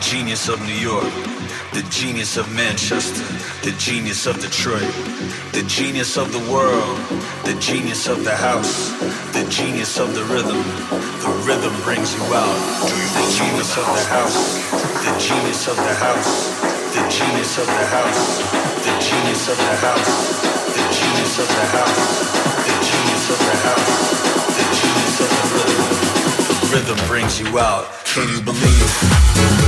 genius of New York, the genius of Manchester, the genius of Detroit, the genius of the world, the genius of the house, the genius of the rhythm. The rhythm brings you out. The genius of the house, the genius of the house, the genius of the house, the genius of the house, the genius of the house, rhythm. Brings you out. Can you believe?